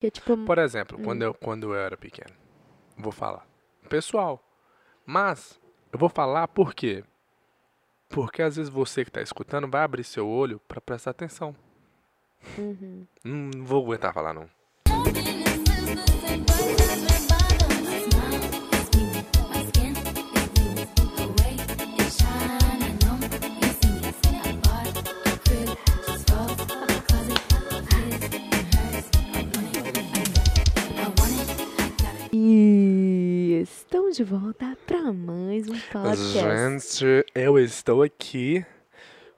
Que é tipo. Por exemplo, Hum. quando, eu, quando eu era pequeno, vou falar. Pessoal, mas eu vou falar por quê? Porque às vezes você que está escutando vai abrir seu olho para prestar atenção. Uhum. Hum, Não vou aguentar falar não. De volta para mais um podcast. Gente, eu estou aqui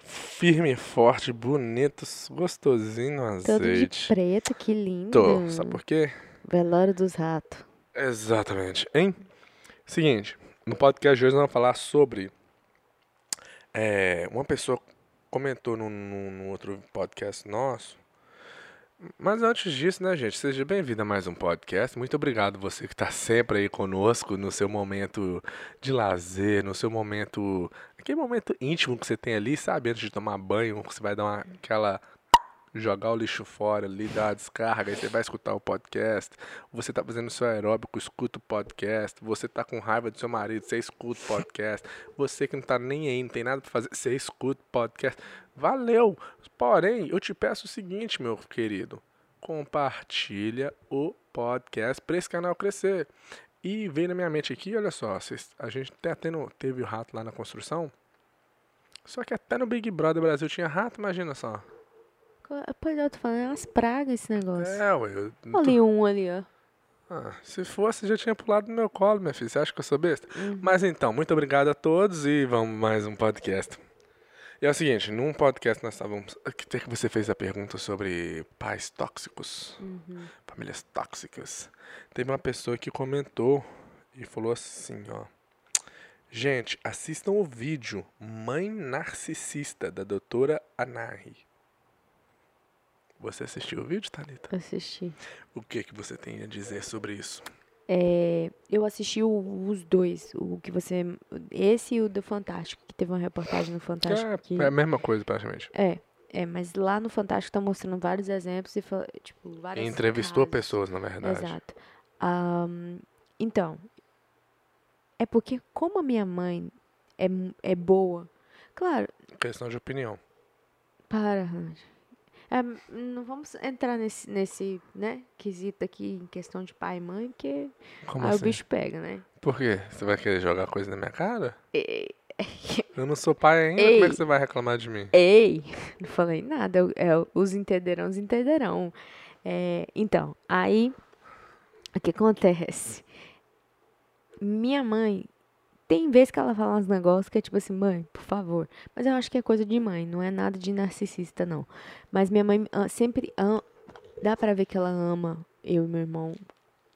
firme, forte, bonito, gostosinho no Todo de azeite. preto, que lindo. Tô, sabe por quê? Velório dos ratos. Exatamente. Hein? Seguinte, no podcast de hoje nós vamos falar sobre. é, uma pessoa comentou num, num- num outro podcast nosso. Mas antes disso, né, gente? Seja bem-vindo a mais um podcast. Muito obrigado você que está sempre aí conosco no seu momento de lazer, no seu momento. Aquele momento íntimo que você tem ali, sabe? Antes de tomar banho, você vai dar uma, aquela. Jogar o lixo fora ali, dar uma descarga, aí você vai escutar o podcast. Você tá fazendo seu aeróbico, escuta o podcast. Você tá com raiva do seu marido, você escuta o podcast. Você que não tá nem aí, não tem nada pra fazer, você escuta o podcast. Valeu! Porém, eu te peço o seguinte, meu querido. Compartilha o podcast pra esse canal crescer. E veio na minha mente aqui, olha só, a gente até tendo, teve o rato lá na construção. Só que até no Big Brother Brasil tinha rato, imagina só. Pois é, eu tô falando, é umas pragas esse negócio. É, ué. Eu tô- Ali um ali, ó. Ah, se fosse, já tinha pulado no meu colo, minha filha. Você acha que eu sou besta? Uhum. Mas então, muito obrigado a todos e vamos mais um podcast. E é o seguinte, num podcast nós estávamos. Que que você fez a pergunta sobre pais tóxicos, Uhum. famílias tóxicas. Teve uma pessoa que comentou e falou assim, ó. Gente, assistam o vídeo Mãe Narcisista, da doutora Anahi. Você assistiu o vídeo, Thalita? Assisti. O que, que você tem a dizer sobre isso? É, eu assisti o- os dois, o que você. Esse e o do Fantástico, que teve uma reportagem no Fantástico. É, que, é a mesma coisa, praticamente. é, é, mas lá no Fantástico tá mostrando vários exemplos e tipo, várias Entrevistou casos. pessoas, na verdade. Exato. Ahn, então, é porque como a minha mãe é, é boa, claro, Questão de opinião. para, Ranja. É, não vamos entrar nesse, nesse, né, quesito aqui em questão de pai e mãe, porque Como aí assim? o bicho pega, né? Por quê? Você vai querer jogar coisa na minha cara? E- Eu não sou pai ainda, Ei. como é que você vai reclamar de mim? Ei, não falei nada, eu- é, os entenderão, os entenderão. É, então, aí, o que acontece? Minha mãe, tem vezes que ela fala uns negócios que é tipo assim, mãe, por favor. Mas eu acho que é coisa de mãe, não é nada de narcisista, não. Mas minha mãe ah, sempre, am- dá pra ver que ela ama eu e meu irmão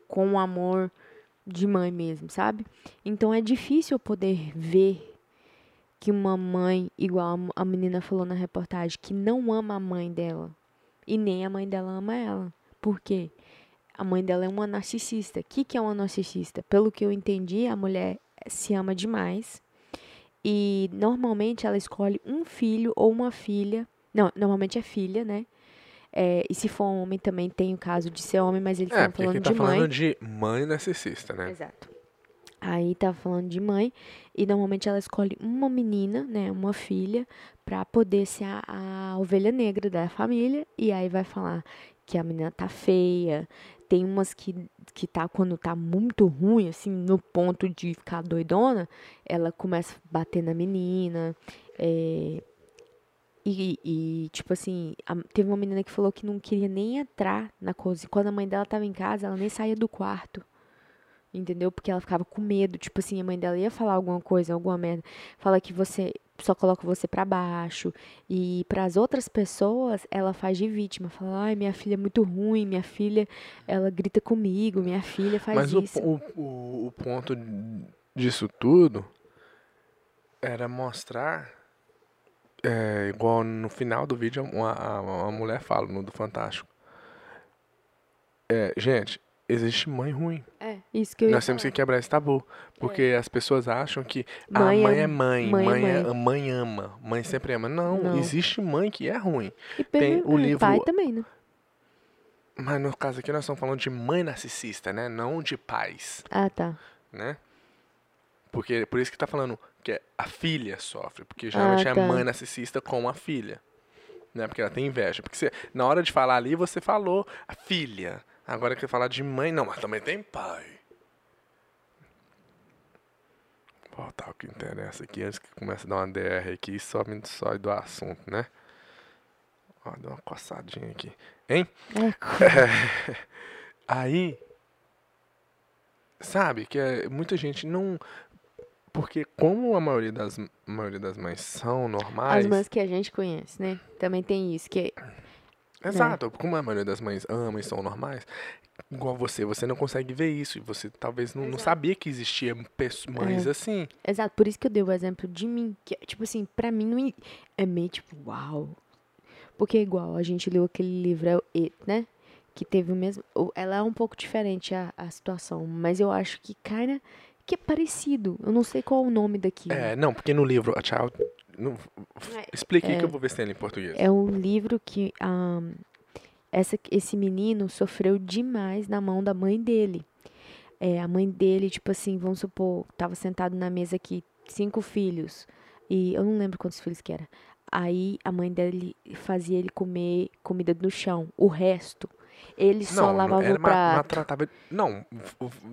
com amor de mãe mesmo, sabe? Então é difícil eu poder ver que uma mãe, igual a menina falou na reportagem, que não ama a mãe dela. E nem a mãe dela ama ela. Por quê? A mãe dela é uma narcisista. O que, que é uma narcisista? Pelo que eu entendi, a mulher se ama demais. E normalmente ela escolhe um filho ou uma filha. Não, normalmente é filha, né? É, e se for homem também tem o caso de ser homem, mas eles É, estão falando aqui tá de mãe. falando de mãe narcisista, né? Exato. Aí tá falando de mãe e normalmente ela escolhe uma menina, né, uma filha, pra poder ser a, a ovelha negra da família e aí vai falar que a menina tá feia. Tem umas que que tá quando tá muito ruim, assim, no ponto de ficar doidona, ela começa a bater na menina. é, e, e, tipo assim, a- teve uma menina que falou que não queria nem entrar na cozinha. Quando a mãe dela tava em casa, ela nem saía do quarto. Entendeu? Porque ela ficava com medo. Tipo assim, a mãe dela ia falar alguma coisa, alguma merda. Fala que você só coloca você pra baixo. E pras outras pessoas, ela faz de vítima. Fala, ai, minha filha é muito ruim, minha filha, ela grita comigo, minha filha faz Mas o, isso. o, o, o ponto disso tudo era mostrar, é, igual no final do vídeo, uma, a- uma mulher fala, no do Fantástico. É, gente, existe mãe ruim. É, isso que eu Nós temos que falar. quebrar esse tabu. Porque as pessoas acham que a Mãe mãe é- é mãe, mãe é mãe, é- mãe. ama, mãe sempre ama. Não, Não. existe mãe que é ruim. E tem o é, livro- pai também, né? Mas no caso aqui nós estamos falando de mãe narcisista, né? Não de pais, Ah, tá. né? Porque por isso que tá falando que a filha sofre, porque geralmente Ah, é tá. a mãe narcisista com a filha, né? Porque ela tem inveja. Porque você, na hora de falar ali você falou a filha. Agora que falar de mãe, não, mas também tem pai. Vou voltar o que interessa aqui antes que comece a dar uma DR aqui e só me sai do assunto, né? Ó, deu uma coçadinha aqui. Hein? É, Aí, sabe, que é, muita gente não. Porque como a maioria das, a maioria das mães são normais. as mães que a gente conhece, né? Também tem isso, que Exato, como a maioria das mães ama e são normais, igual você, você não consegue ver isso. E você talvez não, não sabia que existia mães É. assim. Exato, por isso que eu dei o exemplo de mim. Que, tipo assim, pra mim não é meio tipo, uau. Porque é igual, a gente leu aquele livro, é o It, né? Que teve o mesmo. Ela é um pouco diferente a, a situação, mas eu acho que, cara, que é parecido. Eu não sei qual é o nome daquilo. É, não, porque no livro, a Child. Não- É, explica aí é. que eu vou ver se tem ele em português. É um livro que ahn, essa, esse menino sofreu demais na mão da mãe dele. É, a mãe dele, tipo assim, vamos supor, tava sentado na mesa aqui, cinco filhos. E eu não lembro quantos filhos que era. Aí a mãe dele fazia ele comer comida no chão. O resto, ele só não, lavava era o prato. maltratava. Não,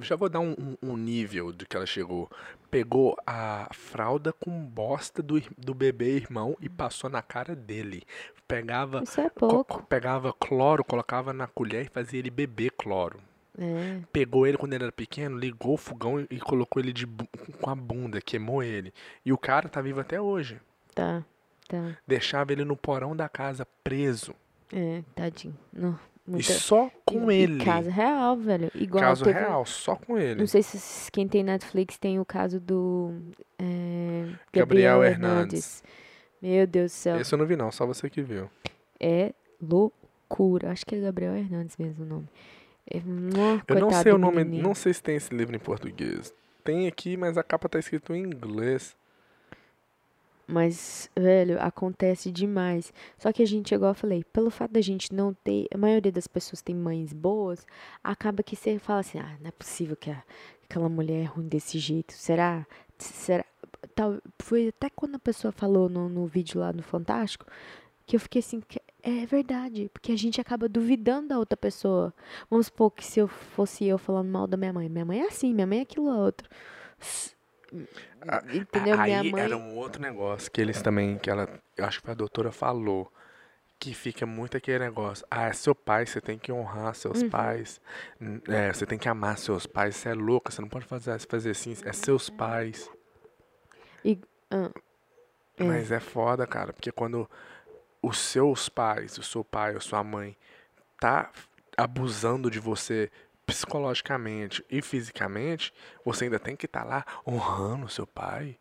já vou dar um, um- nível de que ela chegou. Pegou a fralda com bosta do, do bebê irmão e passou na cara dele. Pegava, Isso é co- pouco. pegava cloro, colocava na colher e fazia ele beber cloro. É, Pegou ele quando ele era pequeno, ligou o fogão e, colocou ele de, com a bunda, queimou ele. E o cara tá vivo até hoje. tá, tá. Deixava ele no porão da casa preso. É, tadinho. Não, E muita... só com e- e ele. Caso real, velho. Igual Caso teve real, só com ele. Não sei se quem tem Netflix tem o caso do é, Gabriel Gabriel, Hernandes. Hernandes. Meu Deus do céu. Esse eu não vi não, só você que viu. É loucura. Acho que é Gabriel Hernandes mesmo o nome. É, nó, Eu não sei o nome, menino. não sei se tem esse livro em português. Tem aqui, mas a capa tá escrito em inglês. Mas, velho, acontece demais. Só que a gente, igual eu falei, pelo fato da gente não ter. A maioria das pessoas tem mães boas, acaba que você fala assim: ah, não é possível que a- aquela mulher é ruim desse jeito. Será? Será? Tal, foi até quando a pessoa falou no, no vídeo lá no Fantástico que eu fiquei assim: é verdade. Porque a gente acaba duvidando da outra pessoa. Vamos supor que se eu fosse eu falando mal da minha mãe, minha mãe é assim, minha mãe é aquilo outro. Entendeu? Aí minha mãe. era um outro negócio que eles também, que ela, eu acho que a doutora falou, que fica muito aquele negócio. Ah, é seu pai, você tem que honrar seus Uhum. pais. É, você tem que amar seus pais. Você é louca, você não pode fazer, fazer assim. É seus pais. ah, é. Mas é foda, cara, porque quando os seus pais, o seu pai ou sua mãe tá abusando de você psicologicamente e fisicamente, você ainda tem que estar lá honrando o seu pai.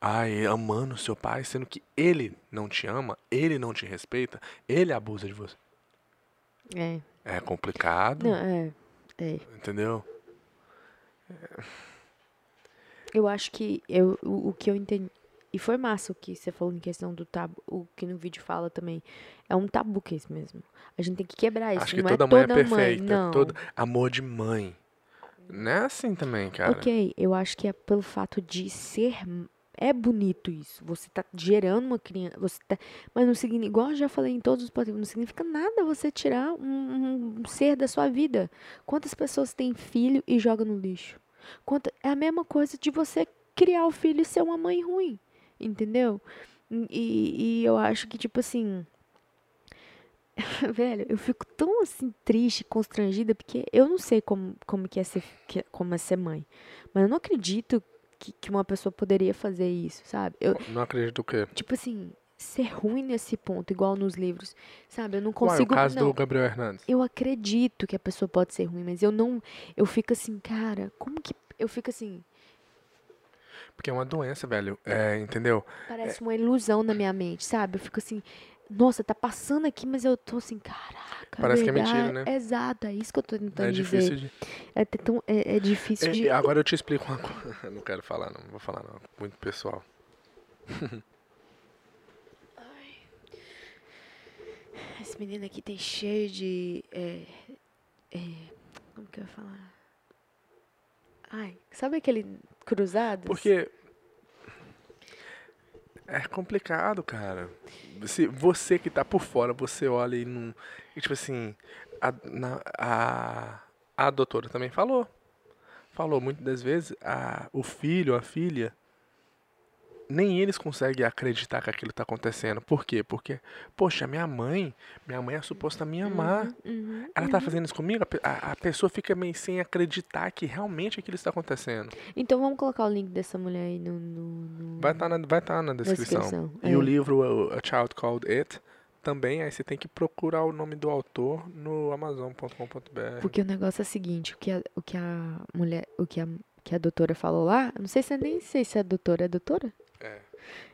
Ai, amando o seu pai, sendo que ele não te ama, ele não te respeita, ele abusa de você. É. É complicado, Não, é. É. entendeu? Eu acho que eu, o, o que eu entendi. E foi massa o que você falou em questão do tabu. O que no vídeo fala também. É um tabu que é isso mesmo. A gente tem que quebrar isso. Acho que não toda é mãe é perfeita, Mãe, não. todo amor de mãe. Não é assim também, cara. Ok, eu acho que é pelo fato de ser. É bonito isso. Você tá gerando uma criança. Você tá, mas não significa. Igual eu já falei em todos os podcasts, não significa nada você tirar um, um ser da sua vida. Quantas pessoas têm filho e jogam no lixo? Quanta, é a mesma coisa de você criar o filho e ser uma mãe ruim. Entendeu? E, e eu acho que, tipo assim. Velho, eu fico tão assim triste, constrangida, porque eu não sei como, como que é ser, que- como é ser mãe. Mas eu não acredito que, que uma pessoa poderia fazer isso, sabe? Eu, Não acredito o quê? tipo assim, ser ruim nesse ponto, igual nos livros, sabe? Eu não Uai, consigo. o caso não, do Gabriel Hernandes. eu acredito que a pessoa pode ser ruim, mas eu não. Eu fico assim, cara, como que. Eu fico assim, Porque é uma doença, velho. É, entendeu? parece uma ilusão na minha mente, sabe? Eu fico assim, nossa, tá passando aqui, mas eu tô assim, caraca. Parece que é verdade. mentira, né? Exato, é isso que eu tô tentando É dizer. difícil de. É, tão, é, é difícil É, de. é, agora eu te explico uma coisa. Não quero falar, não. Não vou falar, não. Muito pessoal. Esse menino aqui tem cheio de. É, é, como que eu ia falar? Ai, sabe aquele cruzado? Porque é complicado, cara. Se você que tá por fora, você olha e não. E tipo assim, a, na- a, a doutora também falou. Falou muitas das vezes, a, o filho, a filha, nem eles conseguem acreditar que aquilo tá acontecendo. Por quê? Porque, poxa, minha mãe, minha mãe é suposta me amar. Uhum, Ela tá fazendo isso comigo? A A, a pessoa fica meio sem acreditar que realmente aquilo está acontecendo. Então vamos colocar o link dessa mulher aí no. no, no- Vai estar na, vai tá na descrição. descrição, E é. o livro A Child Called It também, aí você tem que procurar o nome do autor no amazon.com.br. Porque o negócio é o seguinte, o que a, o que a mulher, o que a, que a doutora falou lá, não sei se é nem sei se é doutora, é doutora?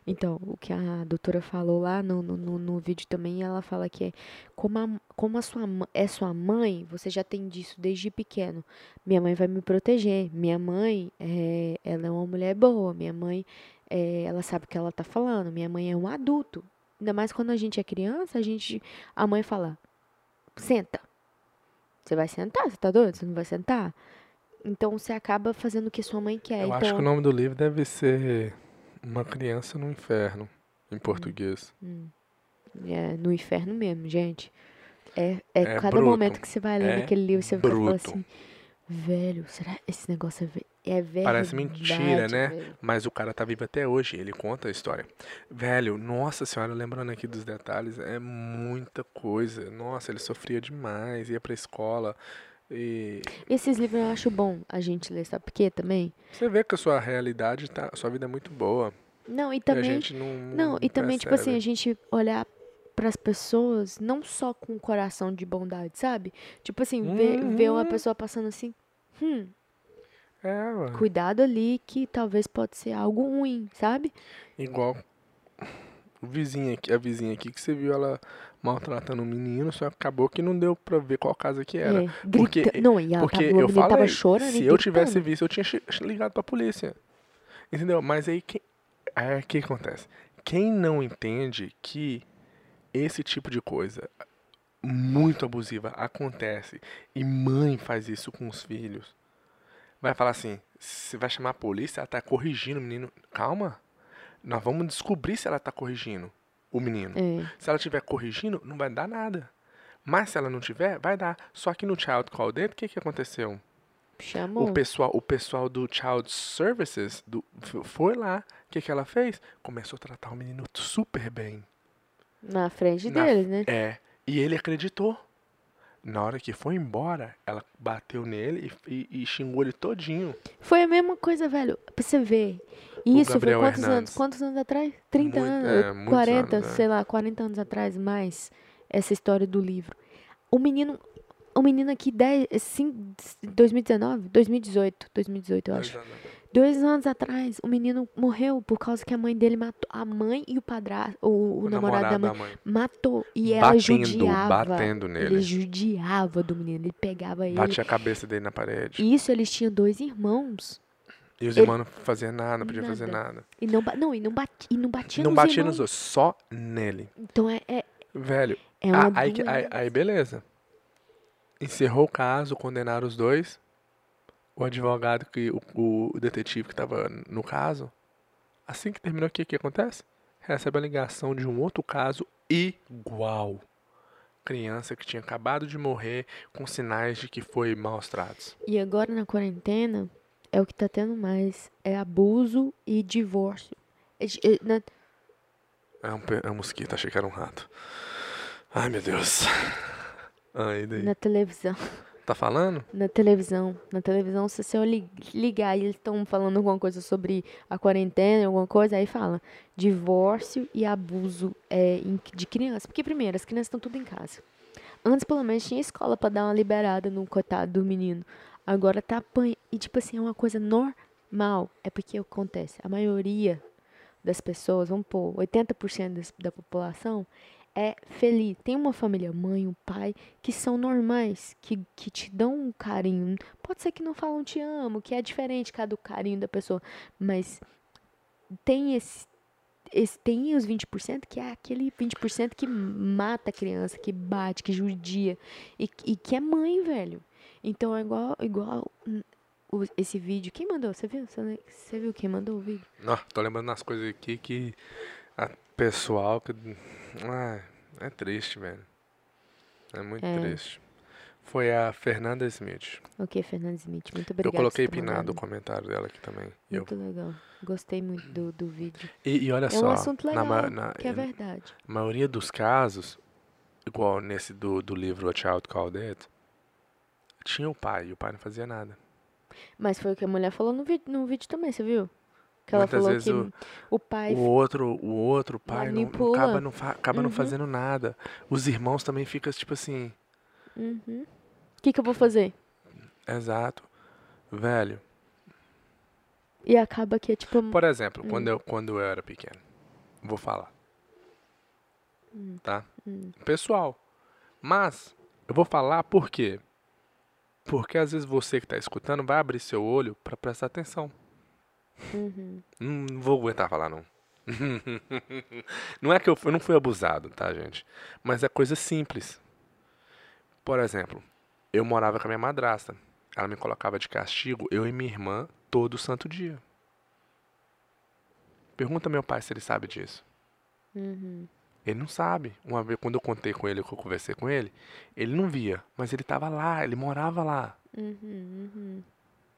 Então, o que a doutora falou lá no, no, no, vídeo também, ela fala que é como a, como a sua é sua mãe, você já tem disso desde pequeno. Minha mãe vai me proteger. Minha mãe, é, ela é uma mulher boa. Minha mãe, é, ela sabe o que ela tá falando. Minha mãe é um adulto. Ainda mais quando a gente é criança, a gente, a mãe fala, senta. Você vai sentar? Você tá doido? Você não vai sentar? Então você acaba fazendo o que sua mãe quer. Eu então, acho que o nome do livro deve ser Uma Criança no Inferno, em português. É no inferno mesmo, gente. É, é, É cada bruto. momento que você vai lendo É aquele livro, você bruto. assim, velho, será esse negócio é, ve- é? Parece mentira, né? velho?" Mas o cara tá vivo até hoje, ele conta a história. Velho, nossa senhora, lembrando aqui dos detalhes, é muita coisa. Nossa, ele sofria demais, ia pra escola. E Esses livros eu acho bom a gente ler, sabe por quê também? você vê que a sua realidade tá. A sua vida é muito boa. Não, e E também, gente não. não, e também, tipo assim, a percebe. gente olhar pras pessoas não só com um coração de bondade, sabe? Tipo assim, ver, ver uma Uhum. pessoa passando assim, hum, É, cuidado ali que talvez pode ser algo ruim, sabe? Igual o vizinho aqui, a vizinha aqui que você viu ela maltratando o menino, só acabou que não deu pra ver qual casa que era. É, Porque- grita- não, e ela Porque tava, eu menino tava falei, chorando se eu tivesse visto, eu tinha ligado pra polícia. Entendeu? Mas aí, que, aí o que acontece? Quem não entende que esse tipo de coisa muito abusiva acontece e mãe faz isso com os filhos, vai falar assim, você vai chamar a polícia, ela tá corrigindo o menino. Calma, nós vamos descobrir se ela tá corrigindo o menino. É. Se ela estiver corrigindo, não vai dar nada. Mas se ela não tiver, vai dar. Só que no Child Call Date, o que, que aconteceu? Chamou. O pessoal, o pessoal do Child Services do, foi lá. O que, que ela fez? Começou a tratar o menino super bem. Na frente Na- deles, né? É. E ele acreditou. Na hora que foi embora, ela bateu nele e, e- e xingou ele todinho. Foi a mesma coisa, velho. Pra você ver. Isso foi Gabriel quantos Hernandes. anos? Quantos anos atrás? 30 Muito- anos? é, muitos 40, anos, é. sei lá, 40 anos atrás, mais. Essa história do livro. O menino. O menino aqui, 10, sim, 2019? 2018. 2018, eu acho. Dois anos atrás, o menino morreu por causa que a mãe dele matou. A mãe e o padrasto, o, o O namorado, da mãe, da mãe. matou. E ela Batendo, judiava. batendo Ele nele. judiava do menino. Ele pegava ele. Batia a cabeça dele na parede. E Isso, eles tinham dois irmãos. E os ele- irmãos não faziam nada, não podiam fazer Nada. nada. E não, não, e não, bati, e não batia não nos batia irmãos. nos outros, só nele. Então é, é, Velho, é uma aí, aí, aí beleza. Encerrou o caso, condenaram os dois. O advogado, que o, o detetive que estava no caso, assim que terminou, o que, que acontece? Recebe a ligação de um outro caso igual. Criança que tinha acabado de morrer com sinais de que foi maus tratos. E agora na quarentena, é o que tá tendo mais. É abuso e divórcio. É é na- É um, é um mosquito, achei que era um rato. Ai, meu Deus. Ai, daí. na televisão. Tá falando? Na televisão. Na televisão, se você li- ligar e eles estão falando alguma coisa sobre a quarentena, alguma coisa, aí fala divórcio e abuso é, de criança. Porque, primeiro, as crianças estão tudo em casa. Antes, pelo menos, tinha escola pra dar uma liberada no coitado do menino. Agora tá apanha. E, tipo assim, é uma coisa normal. É porque acontece. A maioria das pessoas, vamos pôr, 80% das- da população é feliz. Tem uma família, mãe, um pai, que são normais, que, que te dão um carinho. Pode ser que não falam te amo, que é diferente cada carinho da pessoa, mas tem esse esse, tem os 20% que é aquele 20% que mata a criança, que bate, que judia. E, e que é mãe, velho. Então é igual, igual esse vídeo. Quem mandou? Você viu? Você, viu quem mandou o vídeo? Ó, tô lembrando das coisas aqui que a pessoal que ah, é triste, velho. É muito É. triste. Foi a Fernanda Smith. Ok, Fernanda Smith. Muito Eu obrigada. coloquei por ter pinado o comentário dela aqui também. E, eu- Muito legal. Gostei muito do, do vídeo. e, e olha É só, um assunto na, legal, ma- na- que é verdade. maioria dos casos, igual nesse do, do livro A Child Called It, tinha o pai e o pai não fazia nada. Mas foi o que a mulher falou no vídeo, no vídeo também, você viu? Que ela Muitas falou vezes que o- o, pai O outro, o outro pai não, não acaba, não, fa- acaba não Uhum. fazendo nada. Os irmãos também ficam tipo assim, Uhum. O que, que eu vou fazer? exato. Velho, E acaba que é tipo. Por exemplo, Hum. quando, eu, quando eu era pequeno, vou falar. Hum. Tá? Hum. Pessoal, mas eu vou falar por quê? Porque às vezes você que está escutando vai abrir seu olho para prestar atenção. Uhum. Não, vou aguentar falar, não. não é que eu, eu não fui abusado, tá, gente? Mas é coisa simples. Por exemplo, eu morava com a minha madrasta. Ela me colocava de castigo, eu e minha irmã, todo santo dia. Pergunta meu pai se ele sabe disso. Uhum. Ele não sabe. Uma vez, quando eu contei com ele, que eu conversei com ele, ele não via. Mas ele estava lá, ele morava lá. Uhum. Uhum.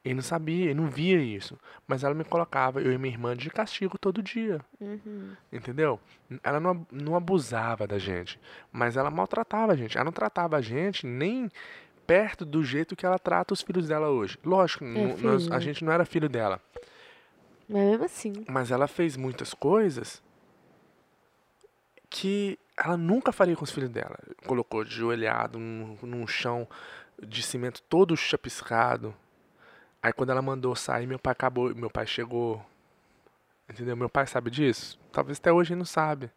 Ele não sabia, ele não via isso. Mas ela me colocava, eu e minha irmã, de castigo todo dia. Uhum. Entendeu? Ela não, não abusava da gente, mas ela maltratava a gente. Ela não tratava a gente nem perto do jeito que ela trata os filhos dela hoje. Lógico, nu- nós- a gente não era filho dela, Mas mesmo assim. mas ela fez muitas coisas que ela nunca faria com os filhos dela. Colocou de joelhado num, num chão de cimento todo chapiscado. Aí quando ela mandou sair, meu pai acabou, meu pai chegou. Entendeu? Meu pai sabe disso? Talvez até hoje ele não sabe.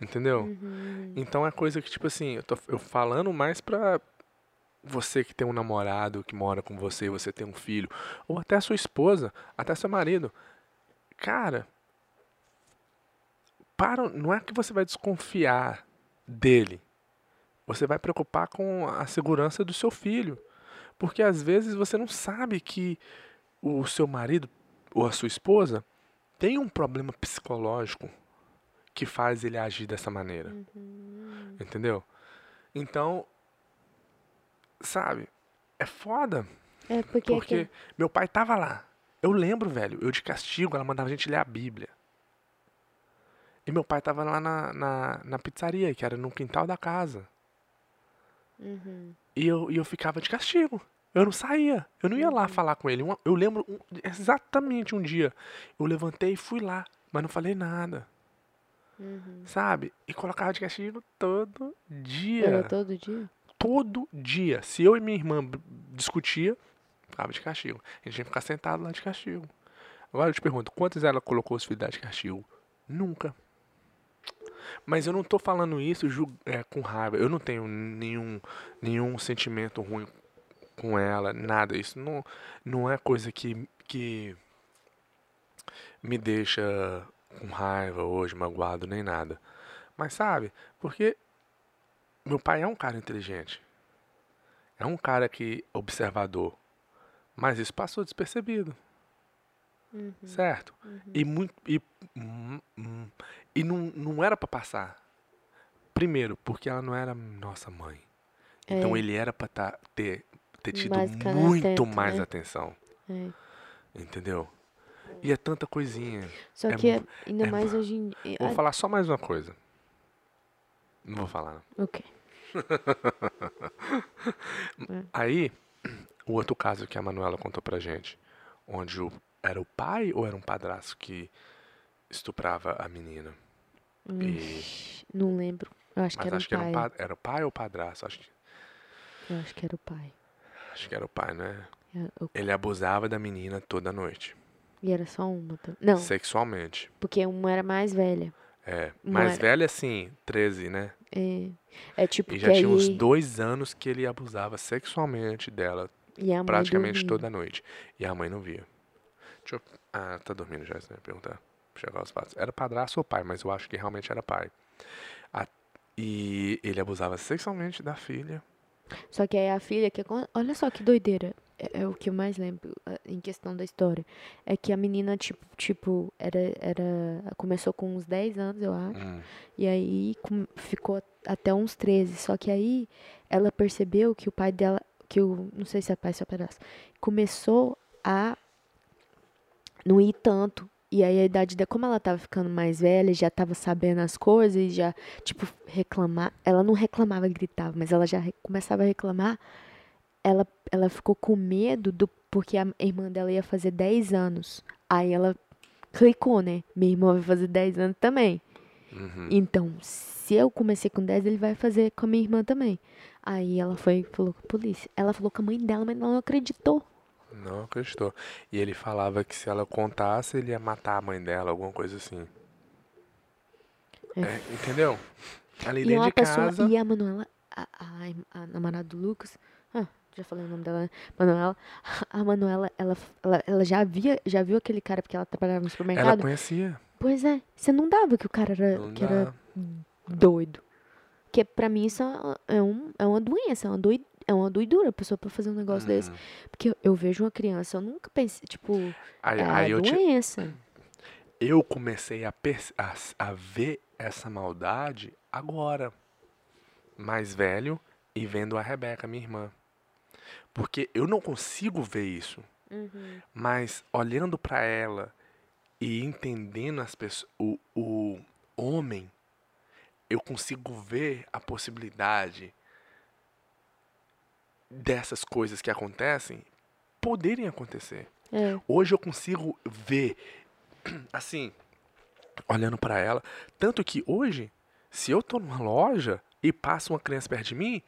Entendeu? Uhum. Então é coisa que, tipo assim, eu tô eu falando mais pra você que tem um namorado que mora com você, você tem um filho, ou até a sua esposa, até seu marido. Cara, para, não é que você vai desconfiar dele. Você vai preocupar com a segurança do seu filho. Porque às vezes você não sabe que o seu marido ou a sua esposa tem um problema psicológico que faz ele agir dessa maneira. Uhum. Entendeu? Então, sabe, é foda. É porque. é Porque que- meu pai tava lá. Eu lembro, velho, eu de castigo, ela mandava a gente ler a Bíblia. E meu pai tava lá na, na, na pizzaria, que era no quintal da casa. Uhum. E eu, e eu ficava de castigo. Eu não saía. Eu não ia lá falar com ele. Eu lembro exatamente um dia. Eu levantei e fui lá, mas não falei nada. Uhum. Sabe? E colocava de castigo todo dia. Era todo dia? todo dia. Se eu e minha irmã discutia, ficava de castigo. A gente que ficar sentado lá de castigo. Agora eu te pergunto, quantas ela colocou os filhos de castigo? Nunca. Mas eu não tô falando isso é, com raiva. Eu não tenho nenhum, nenhum sentimento ruim com ela, nada. Isso não, não é coisa que, que me deixa com raiva hoje, magoado, nem nada. Mas sabe, porque meu pai é um cara inteligente. É um cara que observador. Mas isso passou despercebido, Uhum. certo? E muito e, hum, hum, e não, não era pra passar. Primeiro, porque ela não era nossa mãe. Então É. ele era pra tá, ter ter tido muito atento, mais né? atenção, É. entendeu? E é tanta coisinha. Só É que mu- ainda é mais hoje em dia. Vou falar só mais uma coisa. Não vou falar. não. Ok. Aí, o outro caso que a Manuela contou pra gente, onde o, era o pai ou era um padrasto que estuprava a menina? E, Não lembro. Eu acho que mas era acho o que era, pai. um pa, era o pai ou o padrasto? Acho, que- Eu acho que era o pai. acho que era o pai, né? É, o- Ele abusava da menina toda noite, E era só uma. Não, sexualmente. porque uma era mais velha. É, Não mais era. velha assim, 13, né? É, é tipo E que já tinha uns aí- dois anos que ele abusava sexualmente dela, e a mãe praticamente dormindo. toda noite. E a mãe não via. Deixa eu... Ah, tá dormindo já, você vai perguntar. Chegar aos fatos. Era padrasto ou pai, mas eu acho que realmente era pai. A- e ele abusava sexualmente da filha. Só que aí a filha, que olha só que doideira, é, é o que eu mais lembro em questão da história, é que a menina, tipo, tipo era, era, começou com uns 10 anos, eu acho, Hum. e aí com- ficou até uns 13, só que aí ela percebeu que o pai dela, que o, não sei se é pai ou se é pedaço, começou a não ir tanto, e aí a idade dela, como ela tava ficando mais velha, já tava sabendo as coisas já, tipo, reclamar. Ela não reclamava, gritava, mas ela já começava a reclamar. Ela, ela ficou com medo do porque a irmã dela ia fazer 10 anos. Aí ela clicou, né? Minha irmã vai fazer 10 anos também. Uhum. Então, se eu comecei com 10, ele vai fazer com a minha irmã também. Aí ela foi falou com a polícia. Ela falou com a mãe dela, mas não acreditou. Não acreditou. E ele falava que se ela contasse, ele ia matar a mãe dela, alguma coisa assim. É. É, entendeu? Ali E dentro de pessoa. casa. E a Manuela, a, a, a namorada do Lucas. Ah, já falei o nome dela, né? Manuela. A Manuela, ela, ela, ela já, via, já viu aquele cara porque ela trabalhava no Ela supermercado? conhecia. Pois é, você não dava que o cara era, Não que era doido. Que pra mim isso é, um, é uma doença, é uma, doi, é uma doidura a pessoa pra fazer um negócio desse. Uhum. Porque eu, eu vejo uma criança, eu nunca pensei, tipo, Aí, é aí eu, te- doença. eu comecei a, perce- a, a ver essa maldade agora. Mais velho e vendo a Rebeca, minha irmã. Porque eu não consigo ver isso. Uhum. Mas olhando pra ela e entendendo as pessoas, o, o homem, eu consigo ver a possibilidade dessas coisas que acontecem poderem acontecer. É, Hoje eu consigo ver, assim, olhando pra ela, tanto que hoje, se eu tô numa loja e passa uma criança perto de mim,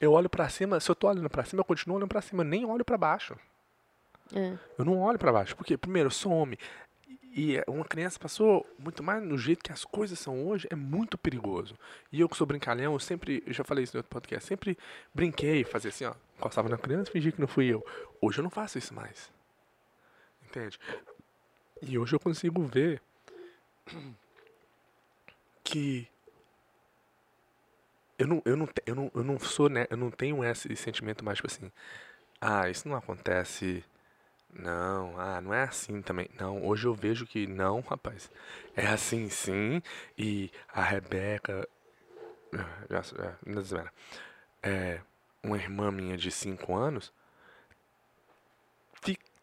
eu olho pra cima, se eu tô olhando pra cima, eu continuo olhando pra cima, nem olho pra baixo. é. Eu não olho pra baixo, porque primeiro homem e uma criança passou muito mais no jeito que as coisas são hoje, é muito perigoso. E eu que sou brincalhão, eu sempre, eu já falei isso no outro podcast, sempre brinquei, fazia assim, ó, encostava na criança, fingia que não fui eu. Hoje eu não faço isso mais. Entende? E hoje eu consigo ver que eu não, eu não, eu não, eu não sou, né, eu não tenho esse sentimento mais tipo assim, ah, isso não acontece não, ah, não é assim também. Não, hoje eu vejo que não, rapaz. É assim sim. E a Rebeca. ah. É, uma irmã minha de 5 anos.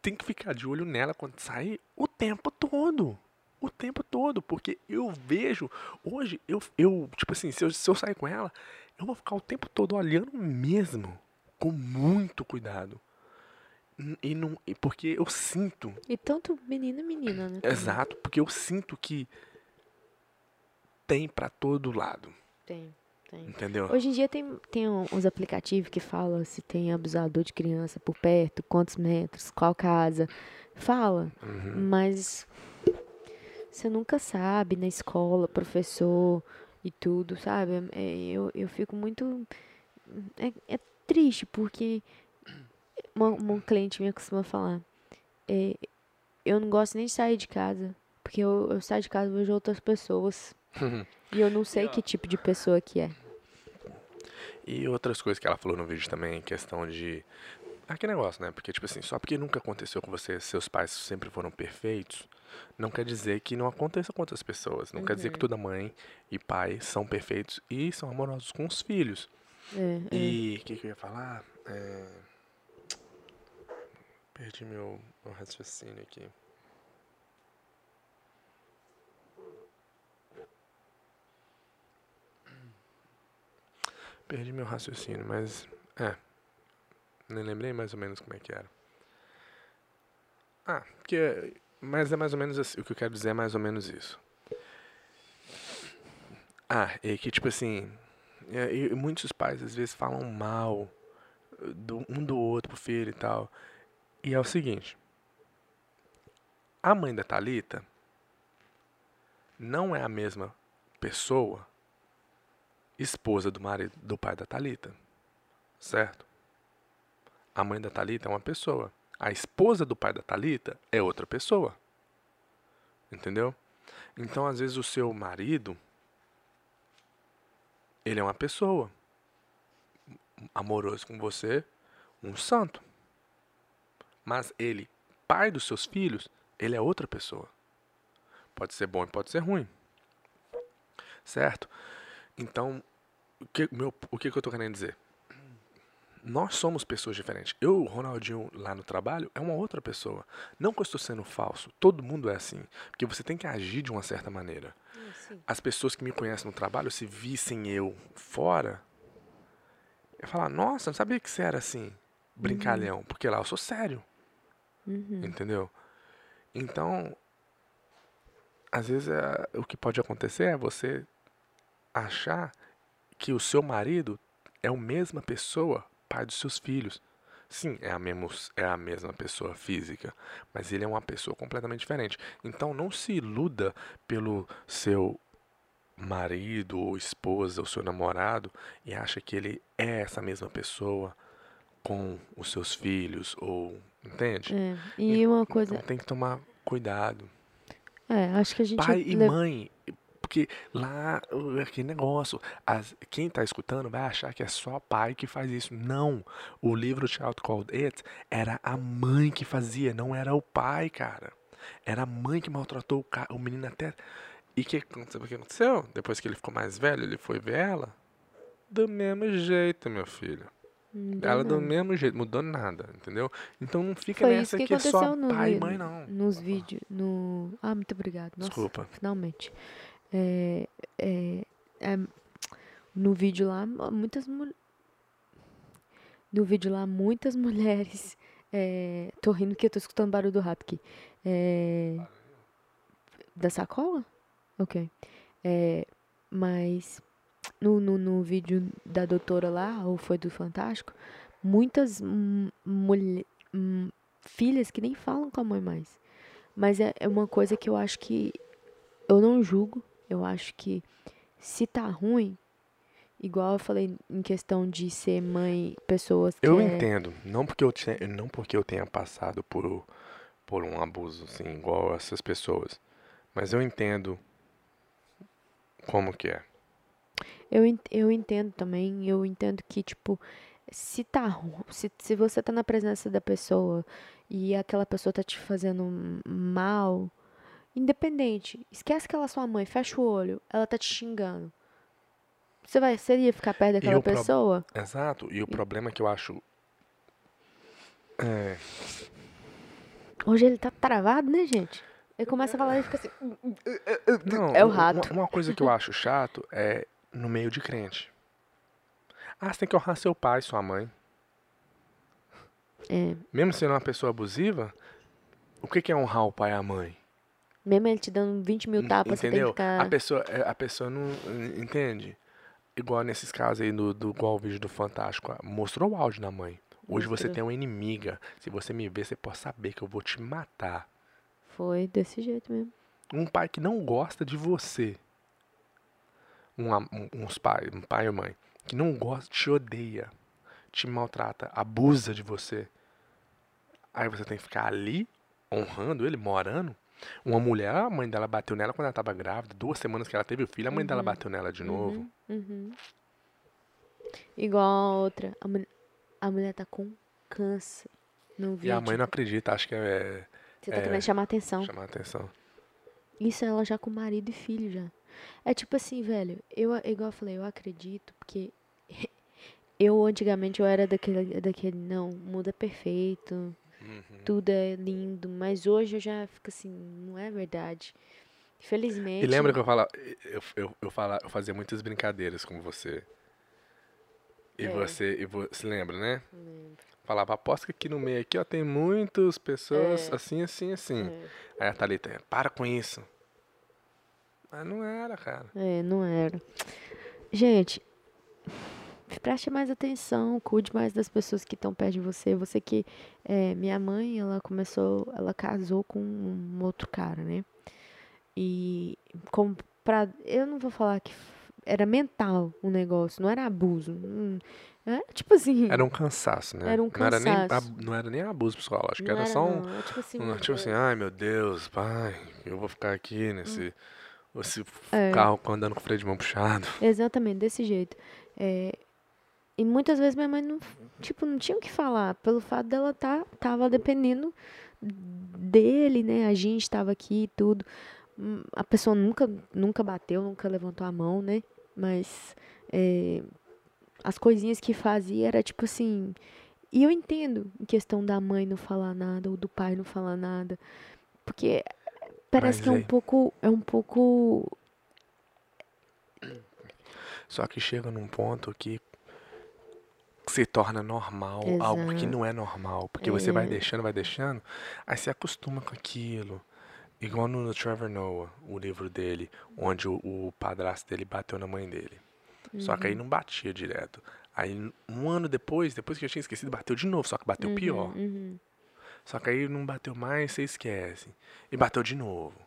Tem que ficar de olho nela quando sair o tempo todo. O tempo todo. Porque eu vejo. Hoje, eu, eu tipo assim, se eu, se eu sair com ela, eu vou ficar o tempo todo olhando mesmo. Com muito cuidado. E não, e porque eu sinto, E tanto menino e menina, né? exato, porque eu sinto que tem pra todo lado, Tem, tem. entendeu? Hoje em dia tem, tem uns aplicativos que falam se tem abusador de criança por perto, quantos metros, qual casa. Fala, Uhum. mas você nunca sabe na escola, professor e tudo, sabe? É, eu, eu fico muito. É, é triste, porque uma, uma cliente minha costuma falar: é, eu não gosto nem de sair de casa, porque eu, eu saio de casa e vejo outras pessoas. E eu não sei que tipo de pessoa que é. E outras coisas que ela falou no vídeo também, questão de. Aquele negócio, né? Porque, tipo assim, só porque nunca aconteceu com você, seus pais sempre foram perfeitos, não quer dizer que não aconteça com outras pessoas. Não quer dizer que Uhum. toda mãe e pai são perfeitos e são amorosos com os filhos. É, é. E o que, que eu ia falar? É, Perdi meu, meu raciocínio aqui. Perdi meu raciocínio, mas. É. Nem lembrei mais ou menos como é que era. Ah, porque. Mas é mais ou menos assim. O que eu quero dizer é mais ou menos isso. Ah, e que tipo assim. é, E, muitos pais às vezes falam mal do, um do outro pro filho e tal. E é o seguinte. A mãe da Thalita não é a mesma pessoa esposa do marido do pai da Thalita. Certo? A mãe da Thalita é uma pessoa. A esposa do pai da Thalita é outra pessoa. Entendeu? Então, às vezes, o seu marido, ele é uma pessoa amoroso com você, um santo. Mas ele, pai dos seus filhos, ele é outra pessoa. Pode ser bom e pode ser ruim. Certo? Então, o que, meu, o que, que eu tô querendo dizer? Nós somos pessoas diferentes. Eu, o Ronaldinho, lá no trabalho, é uma outra pessoa. Não que eu estou sendo falso. Todo mundo é assim. Porque você tem que agir de uma certa maneira. As pessoas que me conhecem no trabalho, se vissem eu fora, eu falar, nossa, não sabia que você era assim, brincalhão. Uhum. Porque lá eu sou sério. Uhum. Entendeu? Então, às vezes é, o que pode acontecer é você achar que o seu marido é a mesma pessoa, pai dos seus filhos. Sim, é a, mesmo, é a mesma pessoa física, mas ele é uma pessoa completamente diferente. Então não se iluda pelo seu marido ou esposa ou seu namorado e acha que ele é essa mesma pessoa com os seus filhos ou entende? É. E uma coisa então, tem que tomar cuidado. É, acho que a gente pai e mãe porque lá, aquele negócio, as, quem está escutando vai achar que é só pai que faz isso. Não. O livro Child Called It era a mãe que fazia, não era o pai, cara. Era a mãe que maltratou o, o menino até. E que, sabe o que aconteceu? Depois que ele ficou mais velho, ele foi ver ela. Do mesmo jeito, meu filho. Ela do mesmo jeito, mudou nada, entendeu? Então não fica Foi nessa que, que, é só no, pai e mãe, não. Nos vídeos, no... Ah, muito obrigado. Nossa, Desculpa. Finalmente. É, é, é, no vídeo lá, muitas mulheres. No vídeo lá, muitas mulheres. É, tô rindo que eu tô escutando barulho do rato aqui. É, da sacola? Ok. É, mas no, no, no vídeo da doutora lá, ou foi do Fantástico, muitas mulher, filhas que nem falam com a mãe mais. Mas é, é uma coisa que eu acho que eu não julgo, eu acho que se tá ruim, igual eu falei em questão de ser mãe, pessoas que Eu é... entendo, não porque eu tenha, não porque eu tenha passado por por um abuso assim, igual essas pessoas, mas eu entendo como que é. Eu, eu entendo também, eu entendo que, tipo, se tá se, se você tá na presença da pessoa e aquela pessoa tá te fazendo mal, Independente. Esquece que ela é sua mãe, fecha o olho, ela tá te xingando. Você vai, seria ficar perto daquela pessoa? Pro... Exato. E o e... problema é que eu acho. É... Hoje ele tá travado, né, gente? Ele começa a falar e fica assim. Não, é o rato. Uma, uma coisa que eu acho chato é no meio de crente. Ah, você tem que honrar seu pai, sua mãe. É. Mesmo sendo uma pessoa abusiva, o que é honrar o pai e a mãe? Mesmo ele te dando 20 mil tapas, Entendeu? você tem que ficar... A pessoa, é, a pessoa não entende. Igual nesses casos aí, do, do, igual o vídeo do Fantástico. Mostrou o áudio da mãe. Hoje Mostrou. você tem uma inimiga. Se você me ver, você pode saber que eu vou te matar. Foi desse jeito mesmo. Um pai que não gosta de você. Um, uns pais, um pai ou mãe, que não gosta, te odeia, te maltrata, abusa de você. Aí você tem que ficar ali, honrando ele, morando, uma mulher, a mãe dela bateu nela quando ela estava grávida, duas semanas que ela teve o filho, a mãe uhum. dela bateu nela de novo. Uhum. Uhum. Igual a outra, a, mulher, a mulher tá com câncer no vídeo. E a mãe não acredita, acho que é. Você tá é, querendo chamar atenção. Chamar atenção. Isso ela já com marido e filho já. É tipo assim, velho, eu, igual eu falei, eu acredito, porque eu antigamente eu era daquele, daquele não, muda perfeito, Uhum. Tudo é lindo, mas hoje eu já fico assim, não é verdade. Infelizmente. E lembra que eu falava, eu, eu, eu, falava, eu fazia muitas brincadeiras com você. E é. você, e você lembra, né? Lembro. Falava, aposto que aqui no meio aqui, ó, tem muitas pessoas é. assim, assim, assim. É. Aí a Thalita, para com isso. Mas não era, cara. É, não era. Gente, preste mais atenção, cuide mais das pessoas que estão perto de você. Você que é, minha mãe, ela começou, ela casou com um outro cara, né? E como pra, eu não vou falar que era mental o negócio, não era abuso. Hum, É, tipo assim. Era um cansaço, né? Era um Não era nem, cansaço. não era nem abuso psicológico, não era só um. é tipo assim. um- tipo assim, ai meu Deus, pai, eu vou ficar aqui nesse. Esse É. carro andando com o freio de mão puxado. Exatamente, desse jeito. É, e muitas vezes minha mãe não, tipo, não tinha o que falar, pelo fato dela tá, tava dependendo dele, né? A gente estava aqui e tudo. Hum, A pessoa nunca, nunca bateu, nunca levantou a mão, né? Mas é, as coisinhas que fazia era tipo assim. E eu entendo em questão da mãe não falar nada ou do pai não falar nada. Porque parece Mas que é um aí- pouco. É um pouco. Só que chega num ponto que se torna normal, algo que Exato. não é normal. Porque você vai É. deixando, vai deixando, aí você acostuma com aquilo. Igual no Trevor Noah, o livro dele, onde o, o padrasto dele bateu na mãe dele. Só que aí Uhum. não batia direto. Aí um ano depois, depois que eu tinha esquecido, bateu de novo, só que bateu pior. Uhum. Só que aí não bateu mais, você esquece. E bateu de novo.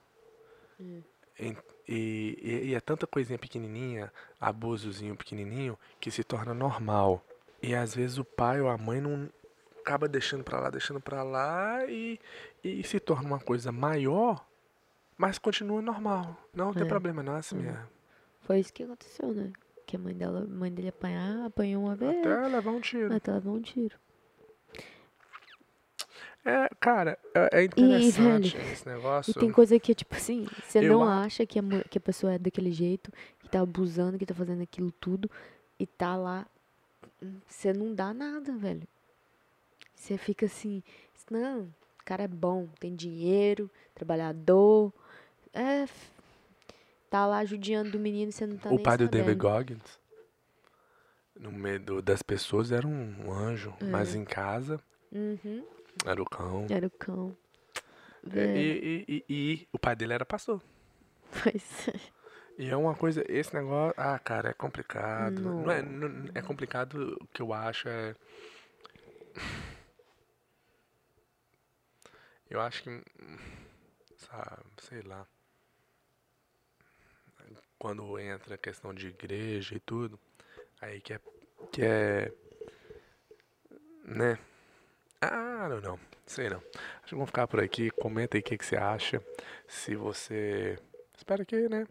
E, e- e é tanta coisinha pequenininha, abusozinho pequenininho, que se torna normal. E às vezes o pai ou a mãe não acaba deixando pra lá, deixando pra lá e, e se torna uma coisa maior, mas continua normal. Não tem É. problema, não é assim mesmo. Foi isso que aconteceu, né? Que a mãe dela, a mãe dele apanhar, apanhou uma vez, Até levar um tiro. até levou um tiro. É, cara, é, é interessante velho, esse negócio. E tem coisa que, tipo assim, você Eu não a- acha que a, que a pessoa é daquele jeito, que tá abusando, que tá fazendo aquilo tudo, e tá lá, você não dá nada, velho. Você fica assim, não, o cara é bom, tem dinheiro, trabalhador, é, tá lá judiando do menino e você não tá o nem pai do David. Goggins, no meio do- das pessoas, era um anjo, mas em casa Uhum, era o cão. era o cão. É, E, e- e- e o pai dele era pastor. Pois é. E é uma coisa, esse negócio, ah, cara, é complicado. Não é, Não. não- é complicado, o que eu acho é. Eu acho que, sabe, sei lá. Quando entra a questão de igreja e tudo, aí que é, que é, né? Ah, não, não, sei não. Acho que vamos ficar por aqui, comenta aí o que, que você acha, se você, espero que, né,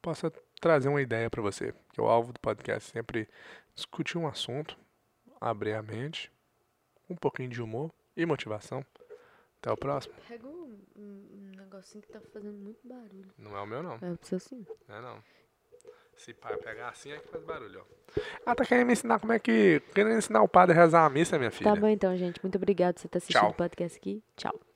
possa trazer uma ideia pra você. Que o alvo do podcast é sempre discutir um assunto, abrir a mente, um pouquinho de humor e motivação. Até o próximo. Pega um, um negocinho que tá fazendo muito barulho. Não é o meu, não. É o seu sim. É, não. Se pai pegar assim é que faz barulho, ó. Ah, tá querendo me ensinar como é que... Querendo ensinar o padre a rezar a missa, minha filha. Tá bom então, gente. Muito obrigado por você estar assistindo Tchau. o podcast aqui. Tchau.